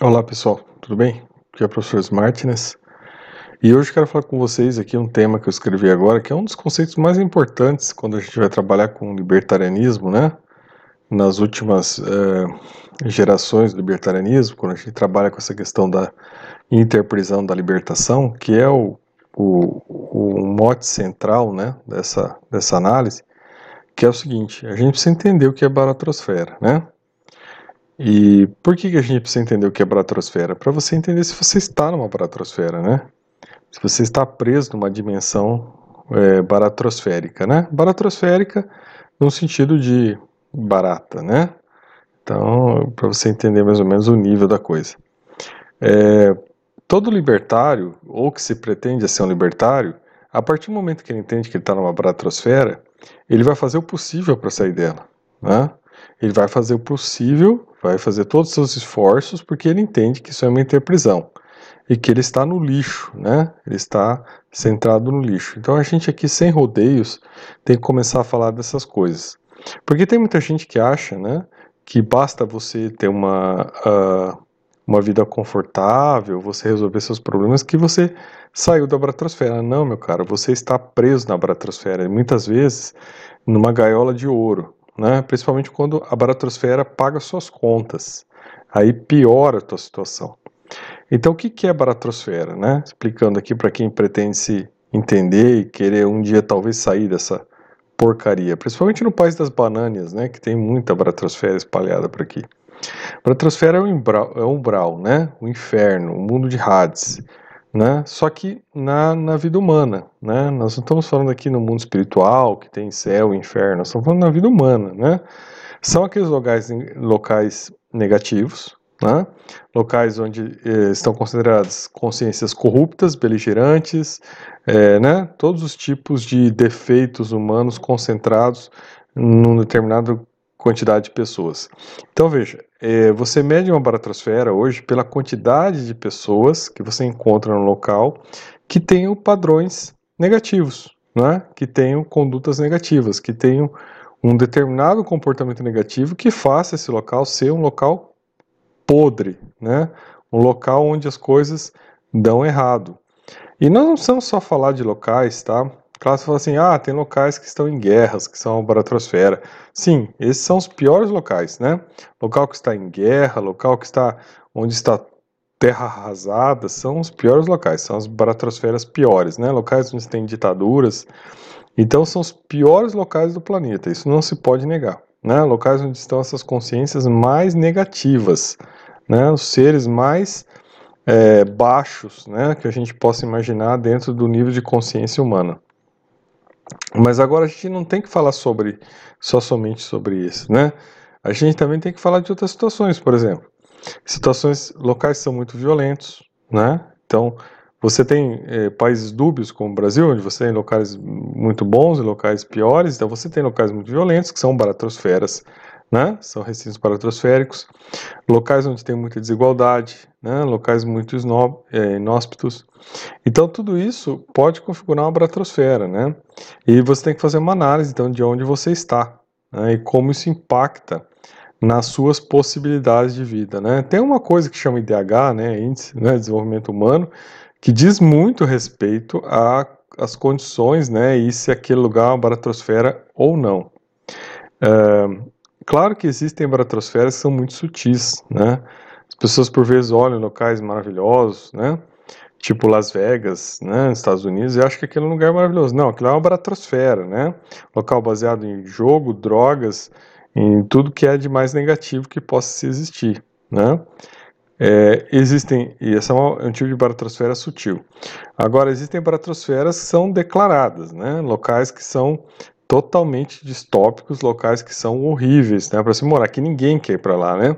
Olá pessoal, tudo bem? Aqui é o professor Martinez e hoje quero falar com vocês aqui um tema que eu escrevi agora, que é um dos conceitos mais importantes quando a gente vai trabalhar com libertarianismo, né? Nas últimas uh, gerações do libertarianismo, quando a gente trabalha com essa questão da interprisão da libertação, que é o, o, o mote central né, dessa, dessa análise, que é o seguinte, a gente precisa entender o que é baratrosfera, né? E por que, que a gente precisa entender o que é baratrosfera? Para você entender se você está numa baratrosfera, né? Se você está preso numa dimensão é, baratrosférica, né? Baratrosférica no sentido de barata, né? Então, para você entender mais ou menos o nível da coisa. É, todo libertário, ou que se pretende ser um libertário, a partir do momento que ele entende que ele está numa baratrosfera, ele vai fazer o possível para sair dela, né? Ele vai fazer o possível vai fazer todos os seus esforços porque ele entende que isso é uma interprisão e que ele está no lixo, né? Ele está centrado no lixo. Então a gente aqui sem rodeios tem que começar a falar dessas coisas, porque tem muita gente que acha, né, que basta você ter uma uh, uma vida confortável, você resolver seus problemas, que você saiu da bratosfera. Não, meu cara, você está preso na bratosfera, muitas vezes numa gaiola de ouro né? principalmente quando a baratrosfera paga suas contas. Aí piora a tua situação. Então, o que é a baratrosfera? Né? Explicando aqui para quem pretende se entender e querer um dia talvez sair dessa porcaria, principalmente no país das bananas, né, que tem muita baratrosfera espalhada por aqui. A baratrosfera é o umbral, é o umbral, né, o inferno, o mundo de Hades né? Só que na, na vida humana, né? Nós não estamos falando aqui no mundo espiritual, que tem céu inferno, nós estamos falando na vida humana, né? São aqueles locais, locais negativos, né? locais onde eh, estão consideradas consciências corruptas, beligerantes, eh, né? todos os tipos de defeitos humanos concentrados num determinado quantidade de pessoas. Então veja, é, você mede uma baratrosfera hoje pela quantidade de pessoas que você encontra no local que tenham padrões negativos, né? que tenham condutas negativas, que tenham um determinado comportamento negativo que faça esse local ser um local podre, né? um local onde as coisas dão errado. E nós não precisamos só falar de locais, tá? Você fala assim, ah, tem locais que estão em guerras, que são a baratrosfera. Sim, esses são os piores locais, né? Local que está em guerra, local que está onde está terra arrasada, são os piores locais, são as baratrosferas piores, né? Locais onde tem ditaduras. Então são os piores locais do planeta, isso não se pode negar, né? Locais onde estão essas consciências mais negativas, né? Os seres mais é, baixos, né? Que a gente possa imaginar dentro do nível de consciência humana. Mas agora a gente não tem que falar sobre só somente sobre isso, né? A gente também tem que falar de outras situações, por exemplo, situações locais são muito violentos, né? Então você tem é, países dúbios como o Brasil, onde você tem locais muito bons e locais piores, então você tem locais muito violentos que são baratrosferas, né? São recintos baratrosféricos, locais onde tem muita desigualdade, né? Locais muito é, inóspitos. Então tudo isso pode configurar uma baratrosfera, né? E você tem que fazer uma análise então de onde você está né? e como isso impacta nas suas possibilidades de vida, né? Tem uma coisa que chama IDH, né, Índice né, de Desenvolvimento Humano, que diz muito respeito às condições, né, e se aquele lugar é uma baratrosfera ou não. É, claro que existem baratrosferas que são muito sutis, né? As pessoas por vezes olham locais maravilhosos, né? Tipo Las Vegas, né, nos Estados Unidos, e acham que aquele é lugar maravilhoso. Não, aquilo é uma baratrosfera, né? Local baseado em jogo, drogas, em tudo que é de mais negativo que possa existir, né? É, existem, e essa é um tipo de baratrosfera sutil. Agora, existem baratrosferas que são declaradas, né? Locais que são totalmente distópicos, locais que são horríveis, né? Para se morar, que ninguém quer ir para lá, né?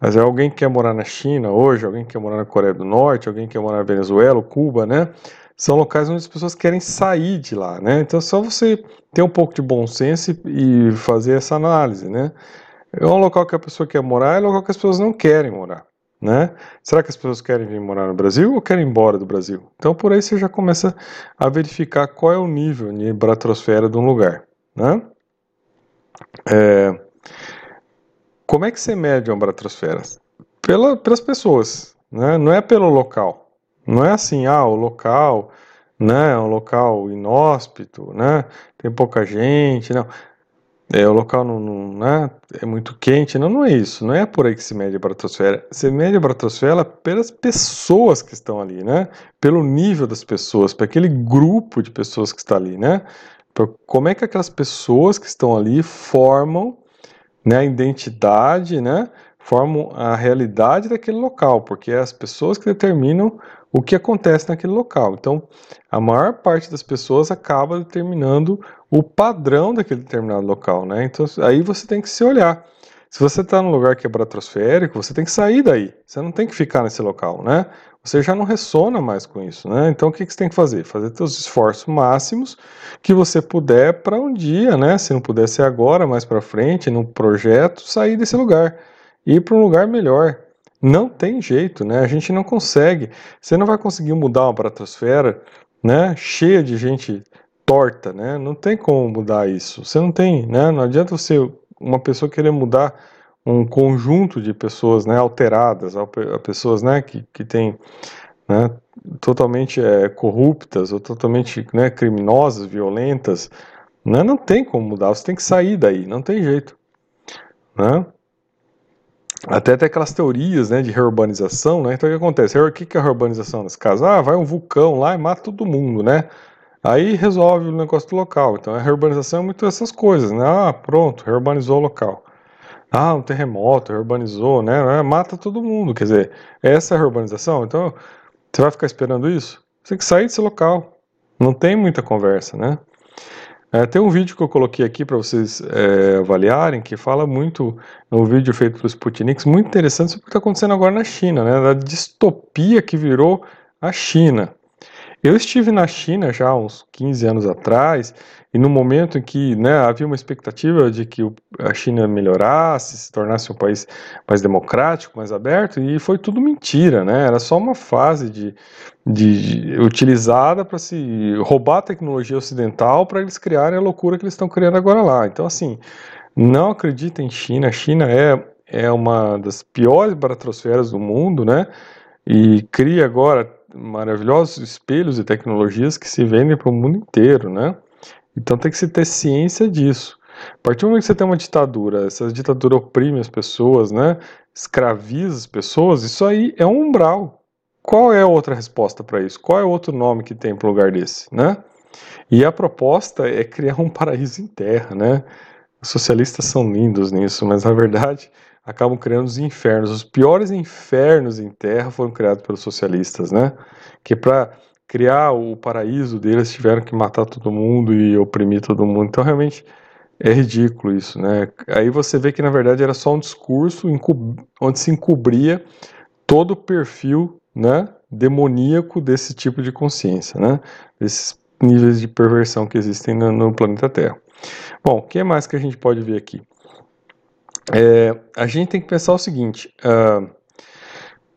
Mas é alguém que quer morar na China hoje, alguém que quer morar na Coreia do Norte, alguém que quer morar na Venezuela, Cuba, né? São locais onde as pessoas querem sair de lá, né? Então é só você ter um pouco de bom senso e fazer essa análise, né? É um local que a pessoa quer morar, é um local que as pessoas não querem morar, né? Será que as pessoas querem vir morar no Brasil ou querem ir embora do Brasil? Então por aí você já começa a verificar qual é o nível de baratrosfera de um lugar, né? É, como é que você mede uma baratrosfera? pela, pelas pessoas, né? Não é pelo local. Não é assim, ah, o local, né, é um local inóspito, né? Tem pouca gente, não. É, o local não, não né, é muito quente, não, não é isso, não é por aí que se mede a bratosfera. Se mede a bratosfera pelas pessoas que estão ali, né? Pelo nível das pessoas, para aquele grupo de pessoas que está ali, né? Como é que aquelas pessoas que estão ali formam né, a identidade, né, formam a realidade daquele local, porque é as pessoas que determinam o que acontece naquele local. Então, a maior parte das pessoas acaba determinando o padrão daquele determinado local, né? Então, aí você tem que se olhar. Se você está num lugar que é bratosférico, você tem que sair daí. Você não tem que ficar nesse local, né? você já não ressona mais com isso, né? Então o que, que você tem que fazer? Fazer seus esforços máximos que você puder para um dia, né? Se não puder ser agora, mais para frente, num projeto, sair desse lugar e ir para um lugar melhor. Não tem jeito, né? A gente não consegue. Você não vai conseguir mudar uma bratosfera, né? Cheia de gente torta, né? Não tem como mudar isso. Você não tem, né? Não adianta você uma pessoa querer mudar um conjunto de pessoas né, alteradas, pessoas né, que, que têm né, totalmente é, corruptas ou totalmente né, criminosas, violentas, né, não tem como mudar, você tem que sair daí, não tem jeito. Né? Até tem aquelas teorias né, de reurbanização, né? Então o que acontece? O que é a reurbanização nesse caso? Ah, vai um vulcão lá e mata todo mundo, né? Aí resolve o negócio do local. Então a reurbanização é muito essas coisas, né? Ah, pronto, reurbanizou o local. Ah, um terremoto, urbanizou, né? É, mata todo mundo. Quer dizer, essa é a urbanização. Então, você vai ficar esperando isso? Você tem que sair desse local. Não tem muita conversa, né? É, tem um vídeo que eu coloquei aqui para vocês é, avaliarem, que fala muito, um vídeo feito pelo Sputnik, muito interessante sobre o que está acontecendo agora na China, né? Da distopia que virou a China. Eu estive na China já uns 15 anos atrás, e no momento em que né, havia uma expectativa de que a China melhorasse, se tornasse um país mais democrático, mais aberto, e foi tudo mentira, né? Era só uma fase de, de, de utilizada para se roubar a tecnologia ocidental para eles criarem a loucura que eles estão criando agora lá. Então, assim, não acredita em China. A China é, é uma das piores baratrosferas do mundo, né? E cria agora maravilhosos espelhos e tecnologias que se vendem para o mundo inteiro, né? Então tem que se ter ciência disso. A partir do momento que você tem uma ditadura, essa ditadura oprime as pessoas, né? Escraviza as pessoas, isso aí é um umbral. Qual é a outra resposta para isso? Qual é o outro nome que tem para lugar desse, né? E a proposta é criar um paraíso em terra, né? Os socialistas são lindos nisso, mas na verdade acabam criando os infernos. Os piores infernos em terra foram criados pelos socialistas, né? Que para criar o paraíso deles tiveram que matar todo mundo e oprimir todo mundo. Então realmente é ridículo isso, né? Aí você vê que na verdade era só um discurso onde se encobria todo o perfil, né, demoníaco desse tipo de consciência, né? Desses níveis de perversão que existem no, no planeta Terra. Bom, o que mais que a gente pode ver aqui? É, a gente tem que pensar o seguinte: uh,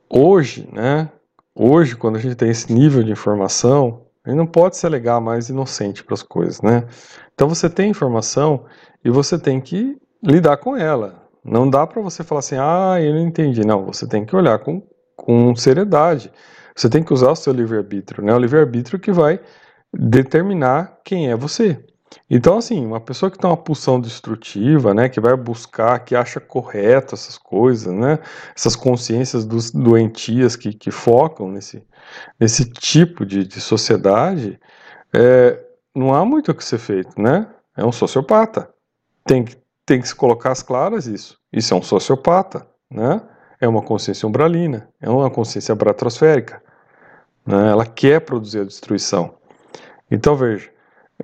hoje, né? Hoje, quando a gente tem esse nível de informação, a gente não pode se alegar mais inocente para as coisas, né? Então você tem informação e você tem que lidar com ela. Não dá para você falar assim, ah, eu não entendi. Não, você tem que olhar com, com seriedade. Você tem que usar o seu livre-arbítrio, né? O livre-arbítrio que vai determinar quem é você. Então, assim, uma pessoa que tem uma pulsão destrutiva, né, que vai buscar, que acha correto essas coisas, né, essas consciências dos doentias que, que focam nesse, nesse tipo de, de sociedade, é, não há muito o que ser feito, né? É um sociopata. Tem que, tem que se colocar as claras isso. Isso é um sociopata, né? É uma consciência umbralina, é uma consciência bratrosférica. Né? Ela quer produzir a destruição. Então, veja,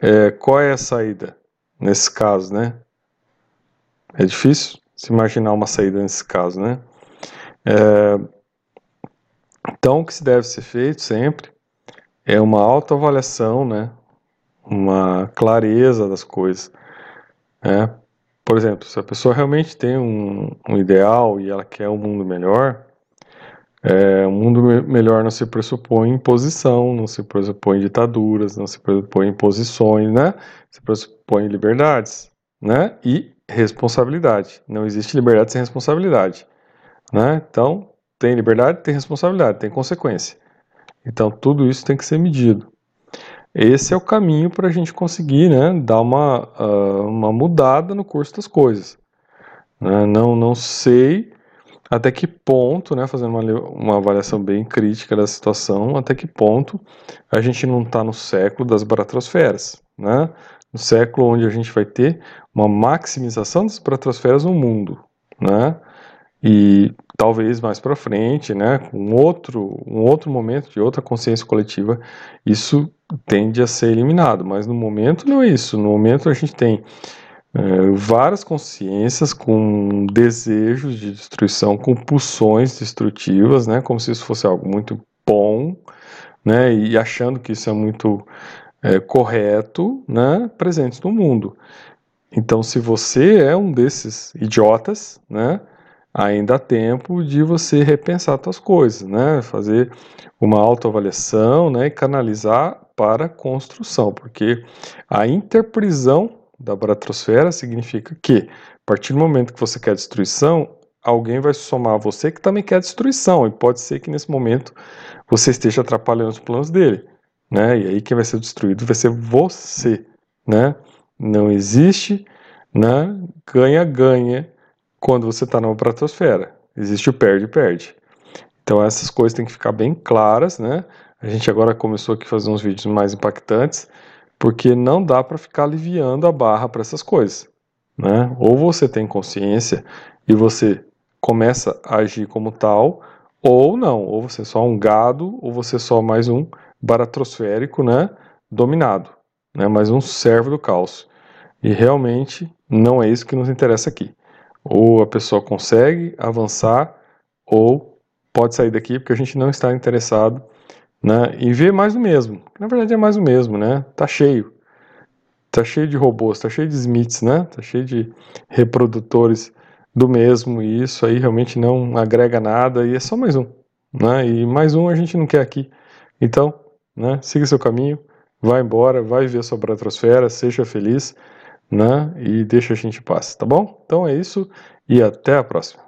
é, qual é a saída nesse caso, né? É difícil se imaginar uma saída nesse caso, né? É, então, o que se deve ser feito sempre é uma autoavaliação, né? Uma clareza das coisas. Né? Por exemplo, se a pessoa realmente tem um, um ideal e ela quer um mundo melhor, é, um mundo melhor não se pressupõe em posição, não se pressupõe ditaduras, não se pressupõe em posições, né? Se pressupõe liberdades, né? E responsabilidade. Não existe liberdade sem responsabilidade, né? Então, tem liberdade, tem responsabilidade, tem consequência. Então tudo isso tem que ser medido. Esse é o caminho para a gente conseguir né, dar uma, uh, uma mudada no curso das coisas. Né? Não, não sei até que ponto, né, fazendo uma, uma avaliação bem crítica da situação, até que ponto a gente não está no século das baratrosferas, né? no século onde a gente vai ter uma maximização das baratrosferas no mundo, né? E talvez mais para frente, né, com outro, um outro momento de outra consciência coletiva, isso tende a ser eliminado. Mas no momento não é isso. No momento a gente tem é, várias consciências com desejos de destruição, com pulsões destrutivas, né, como se isso fosse algo muito bom, né, e achando que isso é muito é, correto, né, presentes no mundo. Então, se você é um desses idiotas, né, ainda há tempo de você repensar suas coisas, né, fazer uma autoavaliação, né, e canalizar para construção, porque a interprisão da baratrosfera significa que, a partir do momento que você quer destruição, alguém vai somar a você que também quer destruição, e pode ser que nesse momento você esteja atrapalhando os planos dele, né? E aí quem vai ser destruído vai ser você, né? Não existe, né? Ganha-ganha quando você está numa bratosfera. Existe o perde-perde. Então essas coisas têm que ficar bem claras, né? A gente agora começou aqui a fazer uns vídeos mais impactantes porque não dá para ficar aliviando a barra para essas coisas. Né? Ou você tem consciência e você começa a agir como tal, ou não, ou você é só um gado, ou você é só mais um baratrosférico, né, dominado, né, mais um servo do caos. E realmente não é isso que nos interessa aqui. Ou a pessoa consegue avançar, ou pode sair daqui, porque a gente não está interessado né? E ver mais do mesmo. Na verdade é mais do mesmo, né? Tá cheio. Tá cheio de robôs, tá cheio de Smiths, né? Tá cheio de reprodutores do mesmo e isso aí realmente não agrega nada e é só mais um, né? E mais um a gente não quer aqui. Então, né? Siga seu caminho, vai embora, vai ver a sua bratosfera, seja feliz, né? E deixa a gente em paz, tá bom? Então é isso e até a próxima.